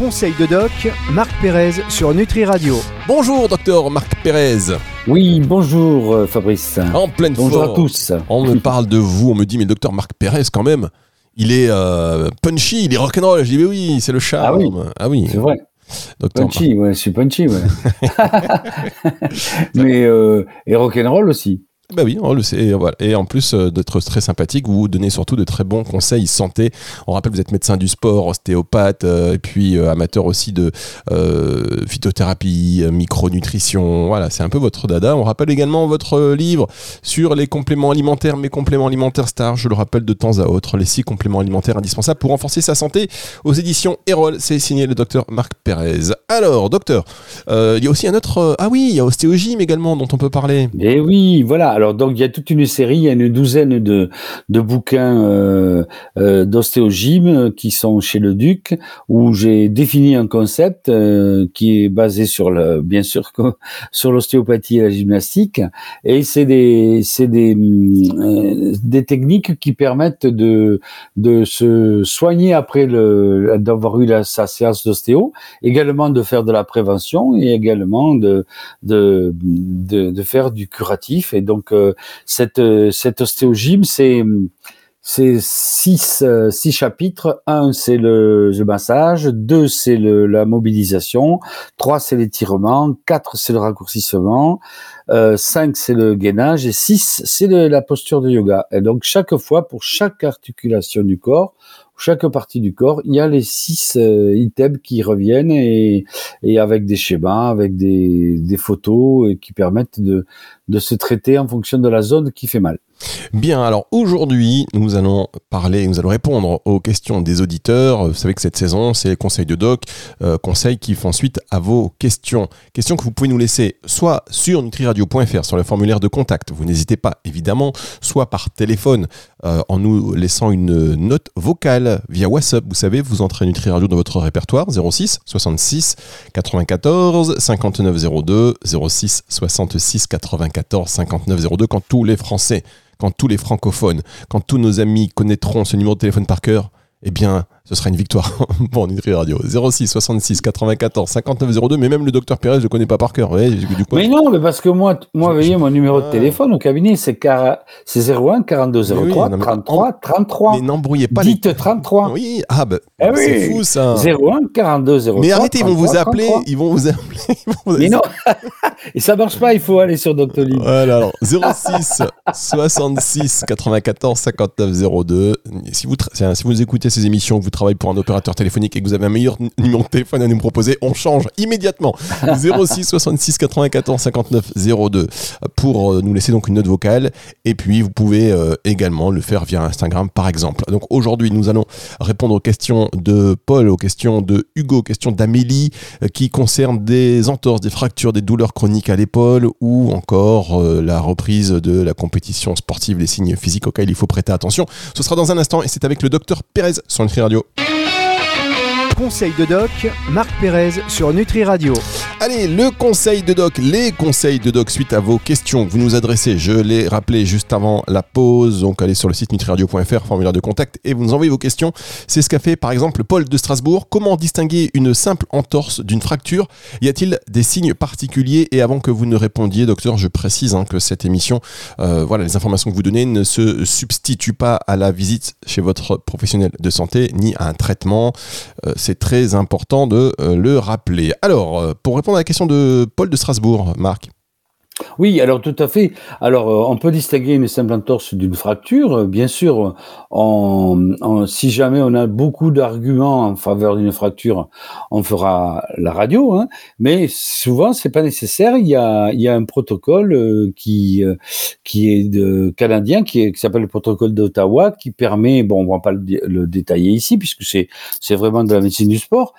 Conseil de doc, Marc Pérez sur Nutri Radio. Bonjour docteur Marc Pérez. Oui, bonjour euh, Fabrice. En pleine Bonjour forme. à tous. On me parle de vous, on me dit mais le docteur Marc Pérez quand même, il est euh, punchy, il est rock'n'roll. Je dis mais oui, c'est le charme. Ah oui. Ah oui. C'est vrai. Docteur Punchy, ouais, je suis punchy, ouais. Mais euh, et rock'n'roll aussi. Bah oui, on le sait. Et, en plus euh, d'être très sympathique, vous donnez surtout de très bons conseils santé. On rappelle, vous êtes médecin du sport, ostéopathe, euh, et puis euh, amateur aussi de phytothérapie, micronutrition. Voilà, c'est un peu votre dada. On rappelle également votre livre sur les compléments alimentaires, mes compléments alimentaires stars. Je le rappelle de temps à autre, les six compléments alimentaires indispensables pour renforcer sa santé aux éditions Erol. C'est signé le docteur Marc Pérez. Alors, docteur, il y a aussi un autre. ah oui, il y a Ostéogym également dont on peut parler. Et oui, voilà. Alors donc il y a toute une série, il y a une douzaine de, de bouquins euh, euh, d'ostéogym qui sont chez le Duc, où j'ai défini un concept euh, qui est basé sur le, bien sûr sur l'ostéopathie et la gymnastique, et c'est des c'est des euh, des techniques qui permettent de de se soigner après le d'avoir eu sa séance d'ostéo, également de faire de la prévention et également de de, de, de faire du curatif. Et donc, euh, cette, euh, cette ostéogym, c'est six, euh, six chapitres. Un, c'est le, massage. Deux, c'est la mobilisation. Trois, c'est l'étirement. Quatre, c'est le raccourcissement. Euh, cinq, c'est le gainage. Et six, c'est la posture de yoga. Et donc, chaque fois, pour chaque articulation du corps, chaque partie du corps, il y a les six euh, items qui reviennent et, avec des schémas, avec des, photos et qui permettent de se traiter en fonction de la zone qui fait mal. Bien, alors aujourd'hui, nous allons parler, nous allons répondre aux questions des auditeurs. Vous savez que cette saison, c'est les conseils de doc, euh, conseils qui font suite à vos questions. Questions que vous pouvez nous laisser soit sur nutriradio.fr, sur le formulaire de contact, vous n'hésitez pas évidemment, soit par téléphone euh, en nous laissant une note vocale via WhatsApp. Vous savez, vous entrez Nutri Radio dans votre répertoire 06 66 94 59 02 06 66 94 59 02 quand tous les Français quand tous les francophones, quand tous nos amis connaîtront ce numéro de téléphone par cœur, eh bien, ce sera une victoire pour Nutri Radio. 06 66 94 59 02, mais même le docteur Pérez, je le connais pas par cœur. Ouais, du coup, Mais non, mais parce que moi, moi, voyez, mon numéro de Ah. téléphone au cabinet, c'est car- c'est 01 42 Mais oui, 03 non, mais- 33 33. mais n'embrouillez pas les... Dites 33. Oui, ah bah, Eh oui. c'est fou ça. 01 42 03 Mais arrêtez, ils vont vous 33, appeler, 33. ils vont vous appeler. ils vont vous- Mais non, et ça marche pas, il faut aller sur Doctolib. Voilà, alors 06 66 94 59 02. Si vous, tra- si vous écoutez ces émissions, que vous travaillez pour un opérateur téléphonique et que vous avez un meilleur numéro de téléphone à nous proposer, on change immédiatement. 06 66 94 59 02 pour euh, nous laisser donc une note vocale. Et puis vous pouvez euh, également le faire via Instagram par exemple. Donc aujourd'hui, nous allons répondre aux questions de Paul, aux questions de Hugo, aux questions d'Amélie euh, qui concernent des entorses, des fractures, des douleurs chroniques à l'épaule ou encore la reprise de la compétition sportive, les signes physiques auxquels il faut prêter attention. Ce sera dans un instant et c'est avec le docteur Pérez sur Nutri Radio. Conseil de doc, Marc Pérez sur Nutri Radio. Allez, le conseil de doc, les conseils de doc suite à vos questions que vous nous adressez. Je l'ai rappelé juste avant la pause. Donc allez sur le site nutriradio.fr, formulaire de contact et vous nous envoyez vos questions. C'est ce qu'a fait par exemple Paul de Strasbourg. Comment distinguer une simple entorse d'une fracture? Y a-t-il des signes particuliers? Et avant que vous ne répondiez, docteur, je précise hein, que cette émission, euh, voilà, les informations que vous donnez ne se substituent pas à la visite chez votre professionnel de santé ni à un traitement. Euh, très important de euh, le rappeler. Alors, euh, pour répondre à la question de Paul de Strasbourg, Marc. Oui, alors tout à fait. Alors, euh, on peut distinguer une simple entorse d'une fracture. Euh, Bien sûr, on- si jamais on a beaucoup d'arguments en faveur d'une fracture, on fera la radio. hein. mais souvent, c'est pas nécessaire. Il y a, un protocole euh, qui euh, est canadien, qui, s'appelle le protocole d'Ottawa, qui permet, bon, on va pas le, dé- le détailler ici puisque c'est vraiment de la médecine du sport,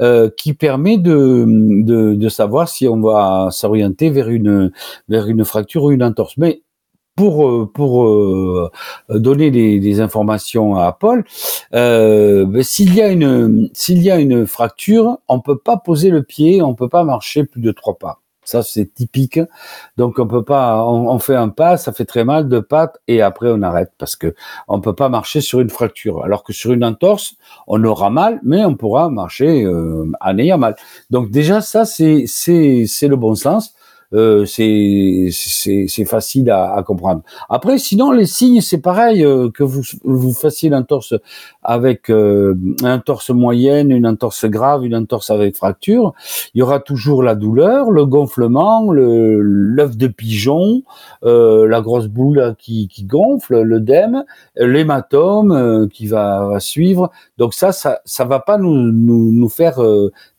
euh, qui permet de savoir si on va s'orienter vers une vers une fracture ou une entorse. Mais pour euh, pour euh, donner des, des informations à Paul, euh, ben, s'il y a une s'il y a une fracture, on peut pas poser le pied, on peut pas marcher plus de trois pas. Ça, c'est typique. Donc, on peut pas, on, fait un pas, ça fait très mal, de pattes, et après, on arrête parce que on peut pas marcher sur une fracture. Alors que sur une entorse, on aura mal, mais on pourra marcher euh, en ayant mal. Donc, déjà, ça, c'est, c'est, c'est le bon sens. Euh, c'est facile à, à, comprendre. Après, sinon les signes, c'est pareil euh, que vous vous fassiez l'entorse avec euh, une entorse moyenne, une entorse grave, une entorse avec fracture. Il y aura toujours la douleur, le gonflement, le l'œuf de pigeon, euh, la grosse boule qui, qui gonfle, l'œdème, l'hématome euh, qui va, suivre. Donc ça, ça ça va pas nous nous, nous faire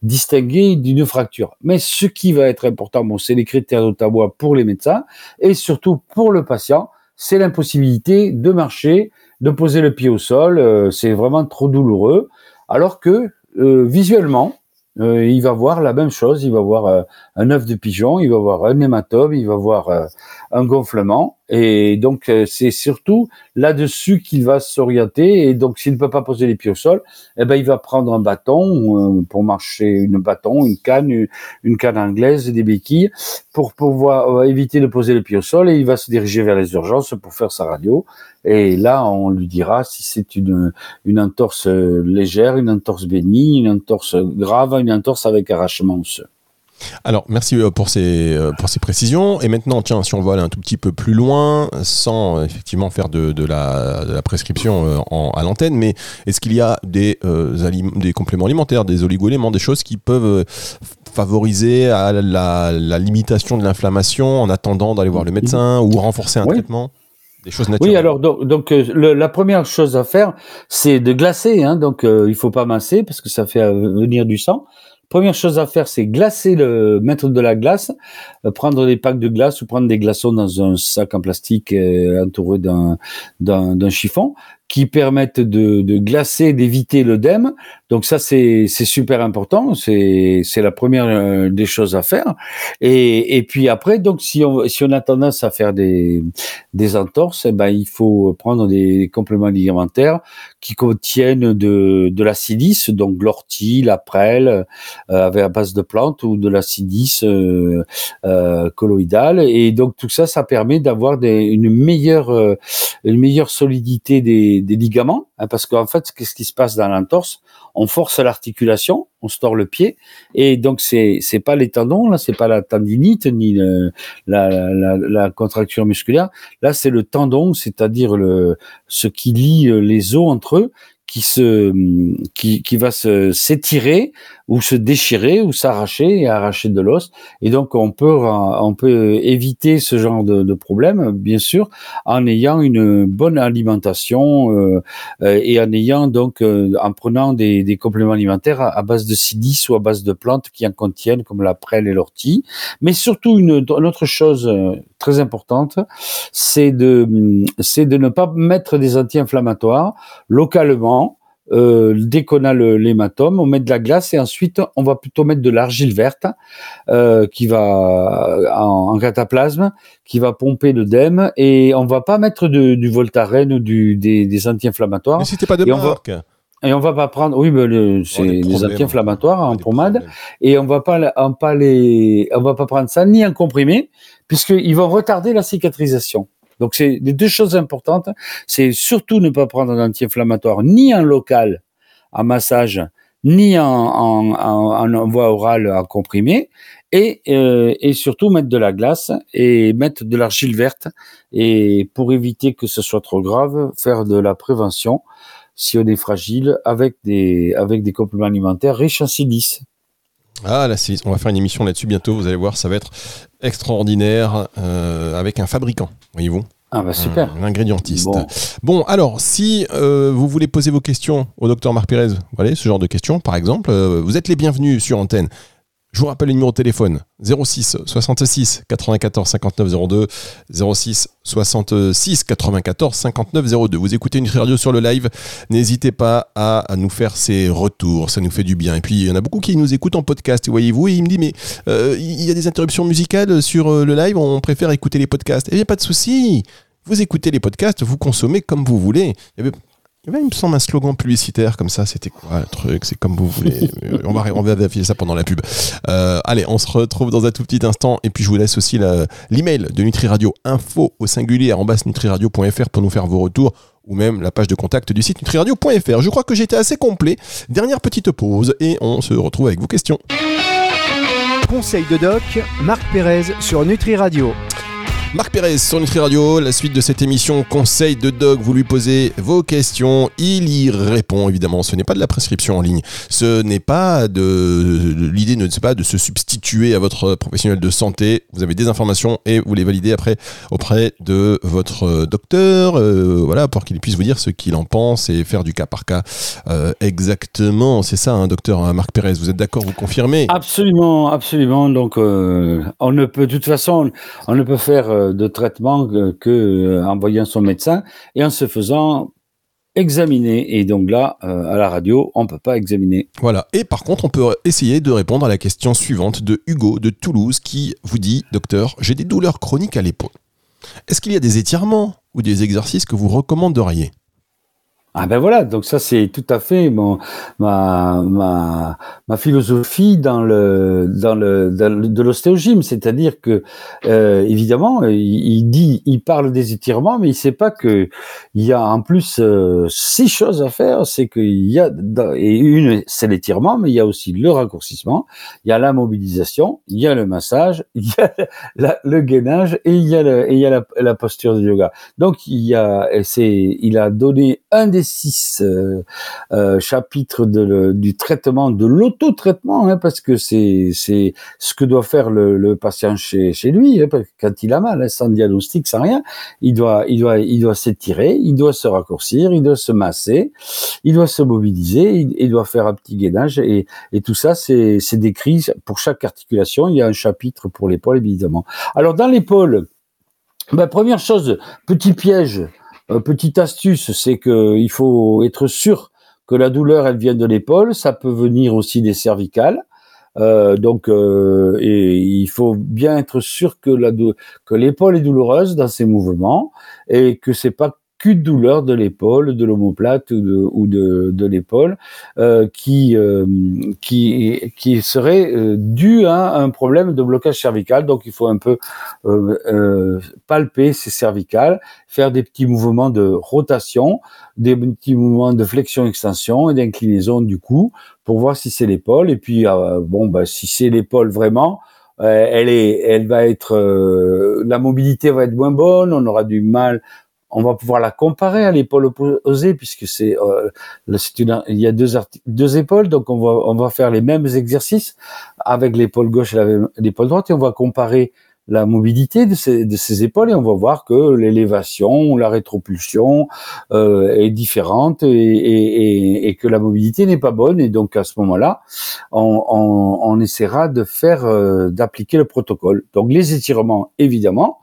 distinguer d'une fracture. Mais ce qui va être important, bon, c'est les critères d'Ottawa pour les médecins et surtout pour le patient, c'est l'impossibilité de marcher, de poser le pied au sol. Euh, c'est vraiment trop douloureux. Alors que euh, visuellement, euh, il va voir la même chose. Il va voir un œuf de pigeon, il va voir un hématome, il va voir un gonflement. Et donc, euh, c'est surtout là-dessus qu'il va s'orienter. Et donc, s'il ne peut pas poser les pieds au sol, eh ben, il va prendre un bâton euh, pour marcher, une bâton, une canne, une canne anglaise, des béquilles, pour pouvoir euh, éviter de poser les pieds au sol. Et il va se diriger vers les urgences pour faire sa radio. Et là, on lui dira si c'est une, une entorse légère, une entorse bénigne, une entorse grave, une entorse avec arrachement osseux. Alors, merci euh, pour ces, euh, pour ces précisions. Et maintenant, tiens, si on va aller un tout petit peu plus loin, sans euh, effectivement faire de, de, la, de la, prescription en, à l'antenne, mais est-ce qu'il y a des, des compléments alimentaires, des oligo-éléments, des choses qui peuvent favoriser à la, la limitation de l'inflammation en attendant d'aller voir le médecin ou renforcer un traitement? Des choses naturelles. Oui, alors donc, donc la première chose à faire, c'est de glacer. Hein, donc il faut pas masser parce que ça fait venir du sang. Première chose à faire, c'est glacer le, mettre de la glace, euh, prendre des packs de glace ou prendre des glaçons dans un sac en plastique euh, entouré d'un, d'un chiffon qui permettent de, de glacer, d'éviter l'œdème. Donc ça, c'est super important. C'est la première euh, des choses à faire. Et, et puis après, donc si on, si on a tendance à faire des, des entorses, eh ben, il faut prendre des compléments alimentaires qui contiennent de, de la silice, donc l'ortie, la prêle, euh, avec à base de plantes ou de la silice euh, euh, colloïdale. Et donc tout ça, ça permet d'avoir une meilleure, euh, une meilleure solidité des des, ligaments, hein, parce qu'en fait, qu'est-ce qui se passe dans l'entorse? On force l'articulation, on se tord le pied, et donc c'est c'est pas les tendons, là, c'est pas la tendinite ni la, la, la, contracture musculaire, là c'est le tendon, c'est-à-dire le ce qui lie les os entre eux, qui se qui, qui va se s'étirer ou se déchirer ou s'arracher et arracher de l'os. Et donc on peut on peut éviter ce genre de, de problème bien sûr en ayant une bonne alimentation euh, euh et en ayant donc euh, en prenant des, des compléments alimentaires à, base de silice ou à base de plantes qui en contiennent comme la prêle et l'ortie. Mais surtout une, une autre chose euh, très importante c'est de c'est de ne pas mettre des anti-inflammatoires localement euh, dès qu'on a l'hématome, on met de la glace et ensuite on va plutôt mettre de l'argile verte euh, qui va en, cataplasme, qui va pomper l'œdème et on va pas mettre du Voltaren ou du, des, anti-inflammatoires. Mais c'était pas de marque. Va, et on va pas prendre, oui, mais c'est des anti-inflammatoires en pommade, et on va pas, on pas les, on va pas prendre ça ni en comprimé, puisqu'ils vont retarder la cicatrisation. Donc c'est les deux choses importantes, c'est surtout ne pas prendre un anti-inflammatoire ni en local, en massage, ni en, en, en, en voie orale en comprimé, et, euh, et surtout mettre de la glace et mettre de l'argile verte, et pour éviter que ce soit trop grave, faire de la prévention si on est fragile avec des, avec des compléments alimentaires riches en silice. Ah, la silice, on va faire une émission là-dessus bientôt, vous allez voir, ça va être extraordinaire euh, avec un fabricant, voyez-vous. Ah bah super. Un, ingrédientiste. Bon. alors, si euh, vous voulez poser vos questions au docteur Marc Pérez, voilà, ce genre de questions, par exemple, euh, vous êtes les bienvenus sur antenne. Je vous rappelle le numéro de téléphone 06 66 94 59 02 06 66 94 59 02. Vous écoutez une radio sur le live, n'hésitez pas à, nous faire ces retours, ça nous fait du bien. Et puis il y en a beaucoup qui nous écoutent en podcast, voyez-vous, et il me dit mais euh, il y a des interruptions musicales sur euh, le live, on préfère écouter les podcasts. Eh bien pas de souci, vous écoutez les podcasts, vous consommez comme vous voulez. il me semble un slogan publicitaire comme ça, c'était quoi le truc C'est comme vous voulez. on, va, on va vérifier ça pendant la pub. Euh, allez, on se retrouve dans un tout petit instant. Et puis je vous laisse aussi l'email de Nutri Radio, info au singulier en nutriradio.fr pour nous faire vos retours ou même la page de contact du site nutriradio.fr. Je crois que j'étais assez complet. Dernière petite pause et on se retrouve avec vos questions. Conseil de doc, Marc Pérez sur Nutri Radio. Marc Pérez sur Nutri Radio, la suite de cette émission Conseil de Dog, vous lui posez vos questions, il y répond évidemment. Ce n'est pas de la prescription en ligne, ce n'est pas de l'idée ne pas de se substituer à votre professionnel de santé. Vous avez des informations et vous les validez après auprès de votre docteur, euh, voilà pour qu'il puisse vous dire ce qu'il en pense et faire du cas par cas euh, exactement. C'est ça, hein, docteur hein, Marc Pérez. Vous êtes d'accord, vous confirmez? Absolument, absolument. Donc euh, on ne peut de toute façon, on ne peut faire euh, de traitement que, euh, voyant son médecin et en se faisant examiner. Et donc là, euh, à la radio, on ne peut pas examiner. Voilà. Et par contre, on peut essayer de répondre à la question suivante de Hugo de Toulouse qui vous dit, docteur, j'ai des douleurs chroniques à l'épaule. Est-ce qu'il y a des étirements ou des exercices que vous recommanderiez? Ah ben voilà, donc ça c'est tout à fait mon, ma, ma, ma philosophie dans le dans le, de l'ostéogyme, c'est-à-dire que euh, évidemment il, dit, il parle des étirements, mais il sait pas que il y a en plus euh, six choses à faire, c'est qu'il y a et une c'est l'étirement, mais il y a aussi le raccourcissement, il y a la mobilisation, il y a le massage, il y a le gainage et il y a le, et il y a la, la posture de yoga. Donc il y a c'est il a donné un des six euh, euh, du traitement, de l'auto-traitement, hein, parce que c'est ce que doit faire le, patient chez, lui hein, quand il a mal, hein, sans diagnostic, sans rien. Il doit il doit il doit s'étirer, il doit se raccourcir, il doit se masser, il doit se mobiliser, il, doit faire un petit gainage et, tout ça c'est décrit pour chaque articulation. Il y a un chapitre pour l'épaule évidemment. Alors dans l'épaule, ben, première chose, petit piège petite astuce, c'est qu'il faut être sûr que la douleur, elle vient de l'épaule. Ça peut venir aussi des cervicales. Euh, donc, euh, et il faut bien être sûr que que l'épaule est douloureuse dans ses mouvements et que c'est pas qu'une douleur de l'épaule, de l'omoplate ou de, ou de, de l'épaule euh, qui, euh, qui, qui serait euh, due à un problème de blocage cervical. Donc il faut un peu euh, euh, palper ces cervicales, faire des petits mouvements de rotation, des petits mouvements de flexion-extension et d'inclinaison du cou pour voir si c'est l'épaule. Et puis bon, bah, si c'est l'épaule vraiment, elle est, elle va être, la mobilité va être moins bonne, on aura du mal on va pouvoir la comparer à l'épaule opposée puisque c'est euh, il y a deux, deux épaules donc on va on va faire les mêmes exercices avec l'épaule gauche et l'épaule droite et on va comparer la mobilité de ces, de ces épaules et on va voir que l'élévation, la rétropulsion euh, est différente et, et, et, que la mobilité n'est pas bonne et donc à ce moment-là, on, on, on essaiera de faire euh, d'appliquer le protocole. Donc les étirements évidemment,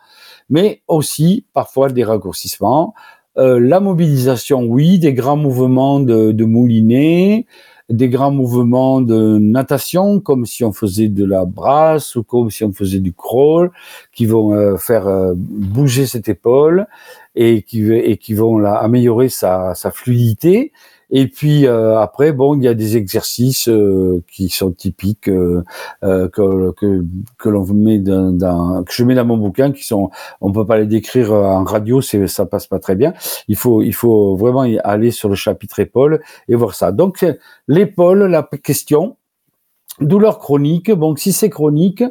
mais aussi parfois des raccourcissements. Euh, la mobilisation, oui, des grands mouvements de, de moulinet, des grands mouvements de natation, comme si on faisait de la brasse ou comme si on faisait du crawl, qui vont euh, faire euh, bouger cette épaule et qui, et qui vont la, améliorer sa, sa fluidité. Et puis euh, après, bon, il y a des exercices euh, qui sont typiques euh, que, que, que l'on met dans, dans, que je mets dans mon bouquin, qui sont, on peut pas les décrire en radio, c'est ça passe pas très bien. Il faut, il faut vraiment aller sur le chapitre épaule et voir ça. Donc l'épaule, la question, Douleur chronique, donc si c'est chronique,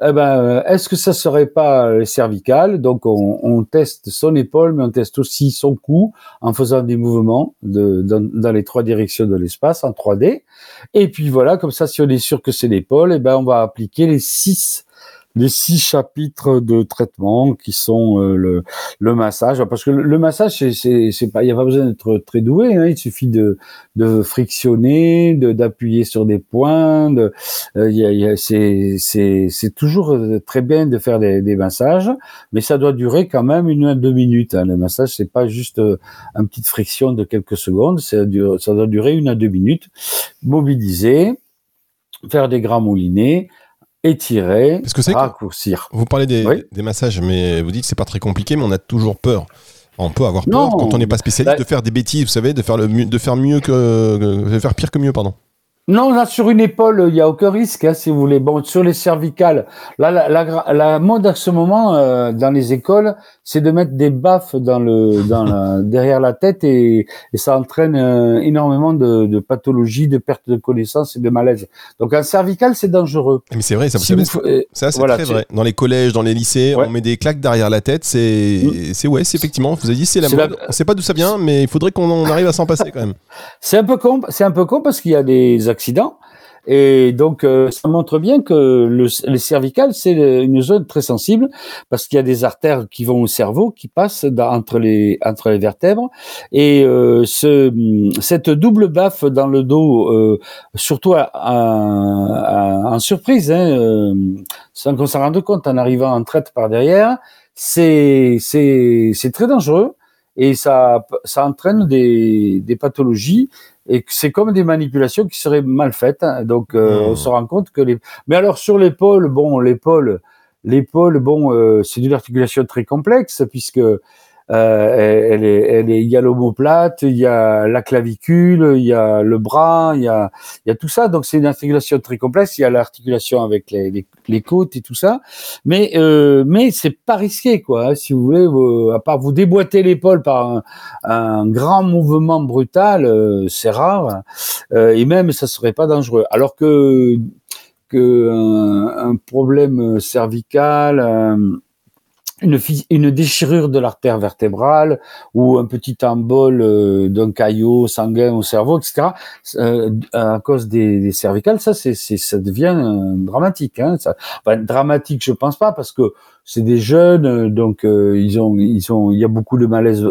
eh ben, est-ce que ça serait pas cervical? Donc on, on, teste son épaule, mais on teste aussi son cou en faisant des mouvements de, dans, dans les trois directions de l'espace en 3D. Et puis voilà, comme ça, si on est sûr que c'est l'épaule, eh ben on va appliquer les six les six chapitres de traitement qui sont euh, le, le massage. Parce que le, massage, c'est, pas, il n'y a pas besoin d'être très doué. Hein, il suffit de, de frictionner, de, d'appuyer sur des points. De, euh, y a, y a, c'est, toujours euh, très bien de faire des, des, massages, mais ça doit durer quand même une à deux minutes. Hein. Le massage, c'est pas juste une petite friction de quelques secondes. Ça, ça doit durer une à deux minutes. Mobiliser, faire des grands moulinets étirer, Parce que raccourcir. Vous parlez des, des, massages, mais vous dites que c'est pas très compliqué, mais on a toujours peur On peut avoir peur quand on n'est pas spécialiste bah de faire des bêtises, vous savez, de faire le de faire mieux que de faire pire que mieux, pardon. Non, là, sur une épaule, il n'y a aucun risque, hein, si vous voulez. Bon, sur les cervicales, là, la, la, la mode à ce moment, euh, dans les écoles, c'est de mettre des baffes dans le, dans la, derrière la tête et, et ça entraîne euh, énormément de, de pathologies, de perte de connaissance et de malaise. Donc, un cervical, c'est dangereux. Mais c'est vrai, ça, vous savez, ça, c'est très vrai. Dans les collèges, dans les lycées, on met des claques derrière la tête. C'est, mm. c'est ouais, c'est effectivement, vous avez dit, c'est la mode. On sait pas d'où ça vient, mais il faudrait qu'on arrive à s'en passer quand même. c'est un peu con, c'est un peu con parce qu'il y a des Et donc, euh, ça montre bien que le, les cervicales, c'est une zone très sensible parce qu'il y a des artères qui vont au cerveau, qui passent entre les entre les vertèbres. Et euh, ce, cette double baffe dans le dos, euh, surtout en surprise, hein, sans qu'on s'en rende compte en arrivant en traite par derrière, c'est très dangereux et ça ça entraîne des des pathologies et c'est comme des manipulations qui seraient mal faites. Hein. Donc, euh, on se rend compte que les. Mais alors sur l'épaule, bon, l'épaule, l'épaule, bon, euh, c'est une articulation très complexe puisque euh, elle, est, elle est, il y a l'omoplate, il y a la clavicule, il y a le bras, il y a, il y a tout ça. Donc c'est une articulation très complexe. Il y a l'articulation avec les, les, côtes et tout ça. Mais euh, mais c'est pas risqué quoi. Hein, si vous voulez, à part vous déboîter l'épaule par un, un, grand mouvement brutal, euh, c'est rare. Euh, et même ça serait pas dangereux. Alors que que un, un problème cervical une, déchirure de l'artère vertébrale ou un petit embol euh, d'un caillot sanguin au cerveau, etc. Euh, à cause des, cervicales, ça, c'est, ça devient euh, dramatique. Hein, dramatique, je pense pas, parce que c'est des jeunes, donc ils ont, ils ont, il y a beaucoup de malaise,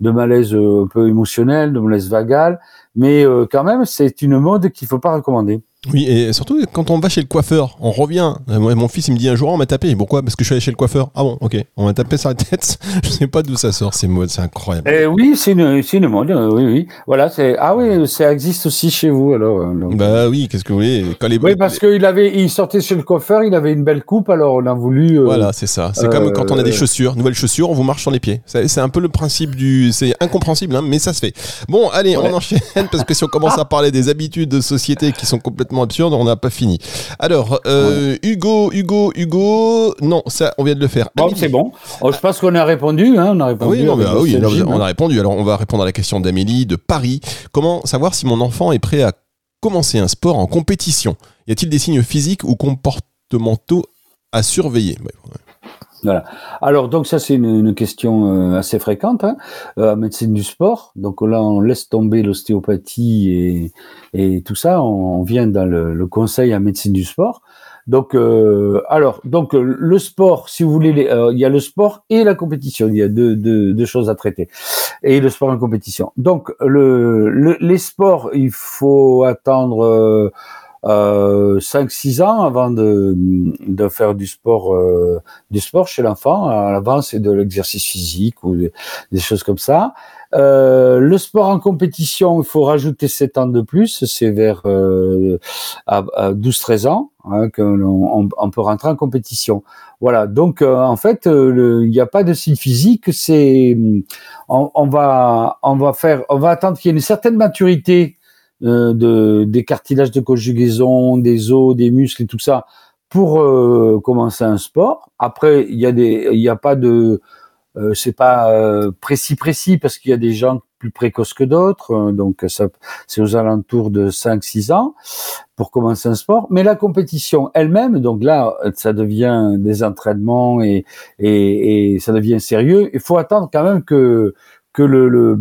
de malaise un peu émotionnel, de malaise vagal, mais quand même, c'est une mode qu'il faut pas recommander. Oui, et surtout quand on va chez le coiffeur, on revient. Euh, mon fils, il me dit un jour, on m'a tapé. Pourquoi? Parce que je suis allé chez le coiffeur. Ah bon, ok. On m'a tapé sur la tête. je sais pas d'où ça sort, ces modes, c'est incroyable. Eh oui, c'est une, c'est une mode. Euh, oui, oui. Voilà, c'est. Ah oui, ça existe aussi chez vous, alors. Euh, bah oui, qu'est-ce que vous voulez quand les... Oui, parce qu'il avait, il sortait chez le coiffeur, il avait une belle coupe, alors on a voulu. voilà, c'est ça. C'est comme quand on a des chaussures, nouvelles chaussures, on vous marche sur les pieds. C'est, un peu le principe du. C'est incompréhensible, hein, mais ça se fait. Bon, allez, on enchaîne parce que si on commence à parler des habitudes de société qui sont complètement absurdes, on n'a pas fini. Alors, euh, Hugo, Hugo, Hugo, non, ça, on vient de le faire. Bon, c'est bon. Oh, je pense qu'on a répondu. Hein, on a répondu. Oui, ah oui on a répondu. Alors, on va répondre à la question d'Amélie de Paris. Comment savoir si mon enfant est prêt à commencer un sport en compétition? Y a-t-il des signes physiques ou comportementaux à surveiller? Alors donc ça c'est une, question euh, assez fréquente hein, euh, médecine du sport. Donc là on laisse tomber l'ostéopathie et, tout ça. On, vient dans le, conseil à médecine du sport. Donc euh, alors donc le sport, si vous voulez, il y a le sport et la compétition. Il y a deux, choses à traiter et le sport en compétition. Donc le, les sports, il faut attendre euh, 5-6 ans avant de, de faire du sport, euh, du sport chez l'enfant. À l'avant, c'est de l'exercice physique ou des, choses comme ça. Euh, le sport en compétition, il faut rajouter 7 ans de plus, c'est vers euh, à, 12-13 ans hein, qu'on on, peut rentrer en compétition. Voilà, donc euh, en fait, euh, il n'y a pas de signe physique, c'est on, on, va on va faire, on va attendre qu'il y ait une certaine maturité de, des cartilages de conjugaison, des os, des muscles et tout ça pour euh, commencer un sport. Après, il y a des, il n'y a pas de, euh, c'est pas euh, précis précis parce qu'il y a des gens plus précoces que d'autres, donc ça, c'est aux alentours de 5-6 ans pour commencer un sport. Mais la compétition elle-même, donc là, ça devient des entraînements et, et, et ça devient sérieux. Il faut attendre quand même que que le, le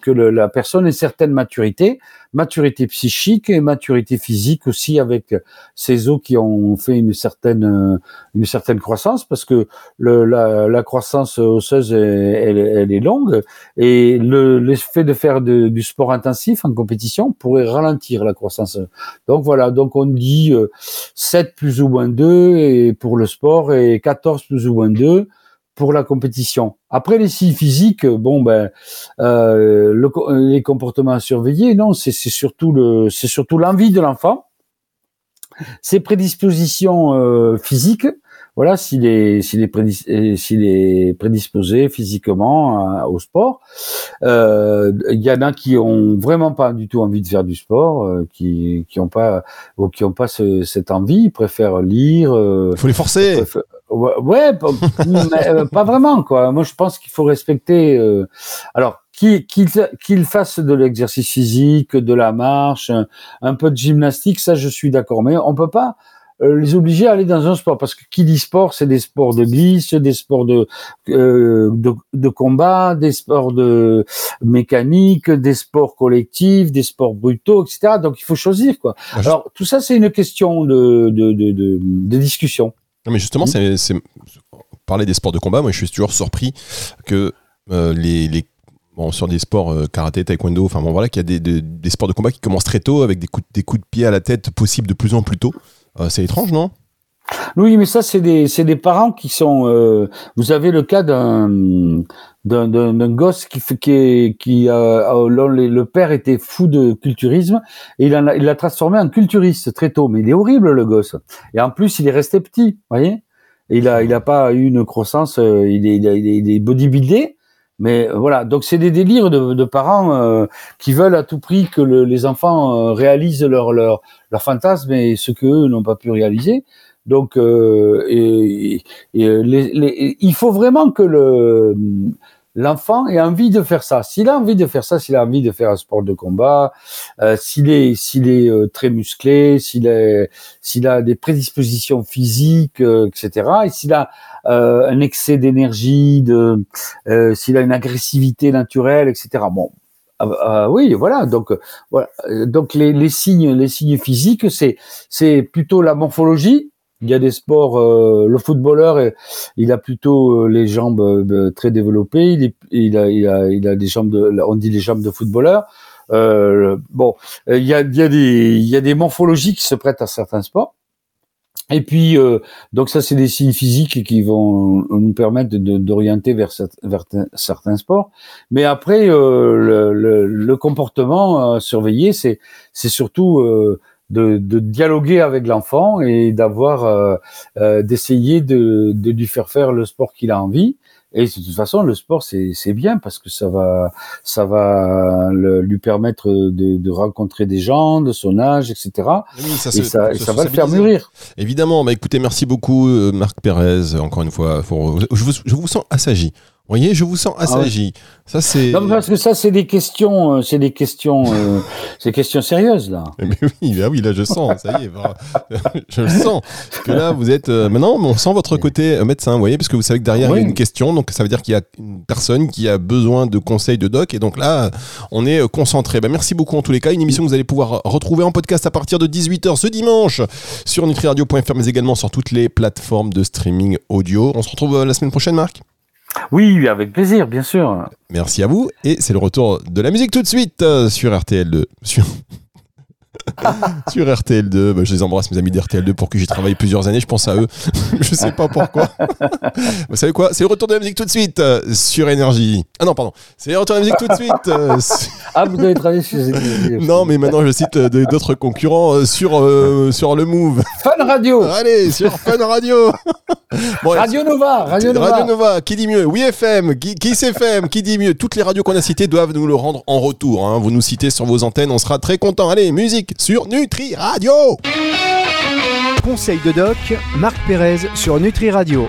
que le, la personne ait certaine maturité, maturité psychique et maturité physique aussi avec ses os qui ont fait une certaine une certaine croissance parce que le, la, la croissance osseuse elle, elle, est longue et le l'effet de faire de, du sport intensif en compétition pourrait ralentir la croissance. Donc voilà, donc on dit 7 euh, plus ou moins 2 et pour le sport et 14 plus ou moins 2 pour la compétition. Après les signes physiques, bon ben euh, le, les comportements à surveiller, non, c'est surtout le, c'est surtout l'envie de l'enfant, ses prédispositions euh, physiques, voilà, s'il est, s'il est, prédis, s'il est prédisposé physiquement au sport. Il y en a qui ont vraiment pas du tout envie de faire du sport, qui, qui ont pas, ou qui ont pas ce, cette envie, ils préfèrent lire. Il faut les forcer. Ouais, pas, mais, pas vraiment quoi. Moi, je pense qu'il faut respecter. alors qu'il fasse de l'exercice physique, de la marche, un, peu de gymnastique, ça je suis d'accord. Mais on peut pas euh, les obliger à aller dans un sport parce que qui dit sport, c'est des sports de glisse, des sports de, euh, de, de combat, des sports de mécanique, des sports collectifs, des sports brutaux, etc. Donc il faut choisir quoi. Alors tout ça c'est une question de, de, de, de, de discussion. Mais justement, mmh. c'est parler des sports de combat. Moi, je suis toujours surpris que euh, les, les, sur des sports euh, karaté, taekwondo, enfin bon voilà, qu'il y a des, sports de combat qui commencent très tôt avec des coups, des coups de pied à la tête possibles de plus en plus tôt. Euh, c'est étrange, non? Oui, mais ça, c'est des, des parents qui sont. Euh, vous avez le cas d'un d'un gosse qui qui qui le père était fou de culturisme et il l'a il a transformé en culturiste très tôt mais il est horrible le gosse et en plus il est resté petit voyez il a il a pas eu une croissance il est il, est, il est bodybuildé mais euh, voilà, donc c'est des délires de, de parents euh, qui veulent à tout prix que le, les enfants euh, réalisent leur, leur, leur fantasme et ce qu'eux n'ont pas pu réaliser. Donc, les, il faut vraiment que le l'enfant ait envie de faire ça. S'il a envie de faire ça, s'il a envie de faire un sport de combat, euh, s'il est s'il est euh, très musclé, s'il est s'il a des prédispositions physiques, euh, etc. Et s'il a un excès d'énergie, de s'il a une agressivité naturelle, etc. Bon, ah, ah, oui, voilà. Donc, voilà. Donc les, les signes, les signes physiques, c'est c'est plutôt la morphologie, il y a des sports, euh, le footballeur, il a plutôt euh, les jambes euh, très développées. Il, a, il, a, il a des jambes de, on dit les jambes de footballeur. Euh, bon, il y a, il y a des, il y a des morphologies qui se prêtent à certains sports. Et puis, euh, donc ça, c'est des signes physiques qui vont nous permettre d'orienter vers, vers, certains sports. Mais après, euh, le, le, le, comportement à surveiller, c'est surtout de, de dialoguer avec l'enfant et d'avoir euh, euh, d'essayer de, de lui faire faire le sport qu'il a envie. Et de toute façon, le sport, c'est bien parce que ça va, ça va le, lui permettre de, de, rencontrer des gens de son âge, etc. Oui, ça, et ça, ça va le faire mûrir. Évidemment. Bah, écoutez, merci beaucoup, euh, Marc Pérez. Encore une fois, je, vous, je vous sens assagi voyez, je vous sens ah assagi. Ça c'est. Non, parce que ça c'est des questions, euh, c'est des questions, euh, c'est questions sérieuses là. Mais oui, bah oui, là je sens, ça y est, bah, je le sens. Que là vous êtes, euh, maintenant on sent votre côté médecin, vous voyez, parce que vous savez que derrière il y a une question, donc ça veut dire qu'il y a une personne qui a besoin de conseils de doc, et donc là on est concentré. Bah, merci beaucoup en tous les cas, une émission que vous allez pouvoir retrouver en podcast à partir de 18h ce dimanche sur nutriradio.fr, mais également sur toutes les plateformes de streaming audio. On se retrouve la semaine prochaine, Marc. Oui, avec plaisir, bien sûr. Merci à vous. Et c'est le retour de la musique tout de suite euh, sur RTL2. Sur... sur RTL2. Bah, je les embrasse, mes amis d'RTL2, pour qui j'ai travaillé plusieurs années. Je pense à eux. je sais pas pourquoi. vous savez quoi? C'est le retour de la musique tout de suite euh, sur Énergie. Ah non, pardon. C'est le retour de la musique tout de suite. Euh, ah, vous avez travaillé chez Non, mais maintenant je cite d'autres concurrents sur, sur le Move. Fun Radio. Allez, sur Fun Radio. Radio Nova. Radio Nova. Radio Nova. Qui dit mieux? Oui FM. Qui, qui FM Qui dit mieux? Toutes les radios qu'on a citées doivent nous le rendre en retour. Hein. Vous nous citez sur vos antennes, on sera très content. Allez, musique sur Nutri Radio. Conseil de doc, Marc Pérez sur Nutri Radio.